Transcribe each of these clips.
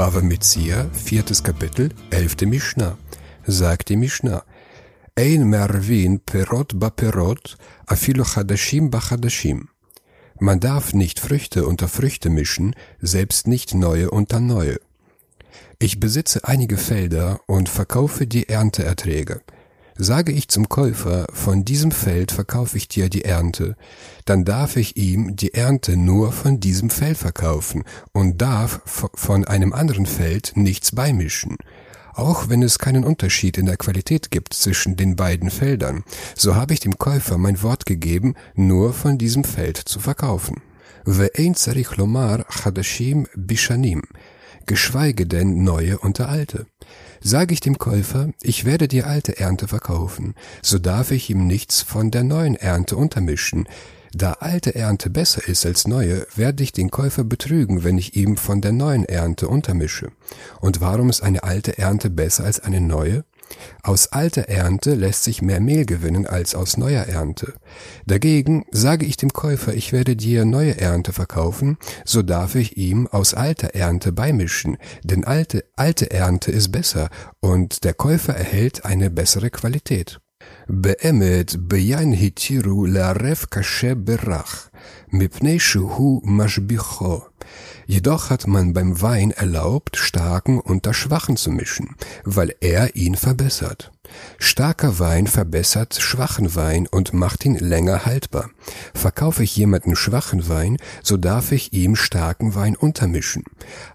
Bava Metzia, viertes Kapitel, elfte Mishnah, sagt die Mishnah. Ein Mervin Perot ba Perot, afilo Chadashim ba Chadashim. Man darf nicht Früchte unter Früchte mischen, selbst nicht neue unter neue. Ich besitze einige Felder und verkaufe die Ernteerträge. Sage ich zum Käufer, von diesem Feld verkaufe ich dir die Ernte, dann darf ich ihm die Ernte nur von diesem Feld verkaufen und darf von einem anderen Feld nichts beimischen. Auch wenn es keinen Unterschied in der Qualität gibt zwischen den beiden Feldern, so habe ich dem Käufer mein Wort gegeben, nur von diesem Feld zu verkaufen. Tzarich lomar chadashim bishanim, geschweige denn neue unter alte. Sage ich dem Käufer, ich werde die alte Ernte verkaufen, so darf ich ihm nichts von der neuen Ernte untermischen. Da alte Ernte besser ist als neue, werde ich den Käufer betrügen, wenn ich ihm von der neuen Ernte untermische. Und warum ist eine alte Ernte besser als eine neue? Aus alter Ernte lässt sich mehr Mehl gewinnen als aus neuer Ernte. Dagegen sage ich dem Käufer, ich werde dir neue Ernte verkaufen, so darf ich ihm aus alter Ernte beimischen, denn alte, alte Ernte ist besser und der Käufer erhält eine bessere Qualität. Beemet beyan hitiru larev kashe berach mipnei shuhu mashbicho. Jedoch hat man beim Wein erlaubt, starken unter schwachen zu mischen, weil er ihn verbessert. Starker Wein verbessert schwachen Wein und macht ihn länger haltbar. Verkaufe ich jemanden schwachen Wein, so darf ich ihm starken Wein untermischen.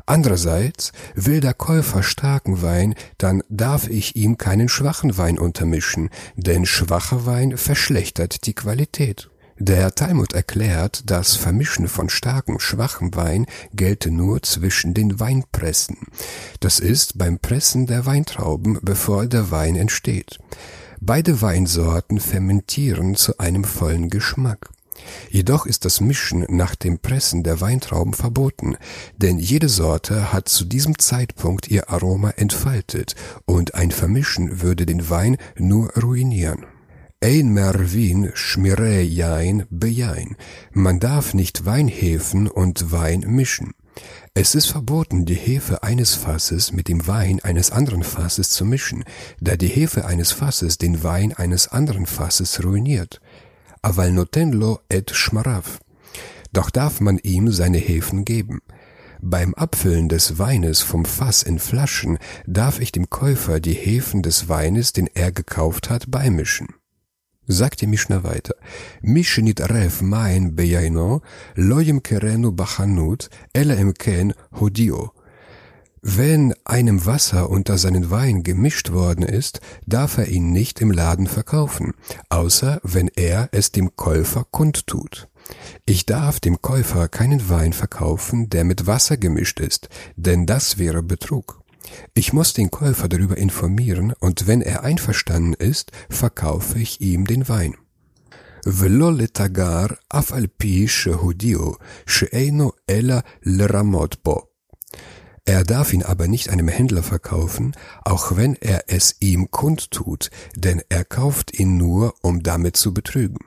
Andererseits will der Käufer starken Wein, dann darf ich ihm keinen schwachen Wein untermischen, denn schwacher Wein verschlechtert die Qualität. Der Talmud erklärt, das Vermischen von starkem, schwachem Wein gelte nur zwischen den Weinpressen. Das ist beim Pressen der Weintrauben, bevor der Wein entsteht. Beide Weinsorten fermentieren zu einem vollen Geschmack. Jedoch ist das Mischen nach dem Pressen der Weintrauben verboten, denn jede Sorte hat zu diesem Zeitpunkt ihr Aroma entfaltet und ein Vermischen würde den Wein nur ruinieren. Ein Mervin schmire jain bejain. Man darf nicht Weinhefen und Wein mischen. Es ist verboten, die Hefe eines Fasses mit dem Wein eines anderen Fasses zu mischen, da die Hefe eines Fasses den Wein eines anderen Fasses ruiniert. Aval notenlo et schmarav. Doch darf man ihm seine Hefen geben. Beim Abfüllen des Weines vom Fass in Flaschen darf ich dem Käufer die Hefen des Weines, den er gekauft hat, beimischen. Sagt die Mishnah weiter. Mishnit ref mein beyaino, loyem kerenu bachanut, ele im ken hodio. Wenn einem Wasser unter seinen Wein gemischt worden ist, darf er ihn nicht im Laden verkaufen, außer wenn er es dem Käufer kundtut. Ich darf dem Käufer keinen Wein verkaufen, der mit Wasser gemischt ist, denn das wäre Betrug. Ich muss den Käufer darüber informieren und wenn er einverstanden ist, verkaufe ich ihm den Wein. ולא לתגר אף על פי שהודיעו שאינו אלא לרמות בו. Er darf ihn aber nicht einem Händler verkaufen, auch wenn er es ihm kundtut, denn er kauft ihn nur, um damit zu betrügen.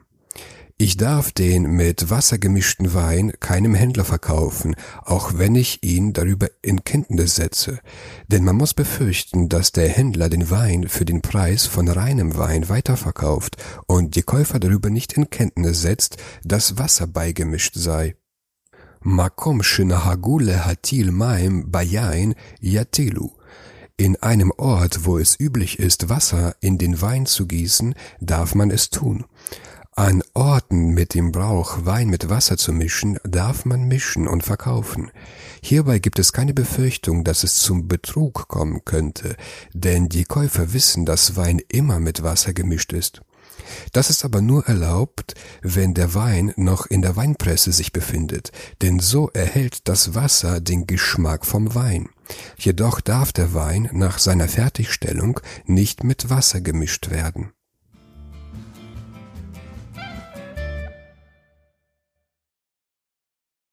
Ich darf den mit Wasser gemischten Wein keinem Händler verkaufen, auch wenn ich ihn darüber in Kenntnis setze, denn man muss befürchten, dass der Händler den Wein für den Preis von reinem Wein weiterverkauft und die Käufer darüber nicht in Kenntnis setzt, dass Wasser beigemischt sei. Makom shenahagule hatil maim bayain yatilu. In einem Ort, wo es üblich ist, Wasser in den Wein zu gießen, darf man es tun. An Orten mit dem Brauch, Wein mit Wasser zu mischen, darf man mischen und verkaufen. Hierbei gibt es keine Befürchtung, dass es zum Betrug kommen könnte, denn die Käufer wissen, dass Wein immer mit Wasser gemischt ist. Das ist aber nur erlaubt, wenn der Wein noch in der Weinpresse sich befindet, denn so erhält das Wasser den Geschmack vom Wein. Jedoch darf der Wein nach seiner Fertigstellung nicht mit Wasser gemischt werden.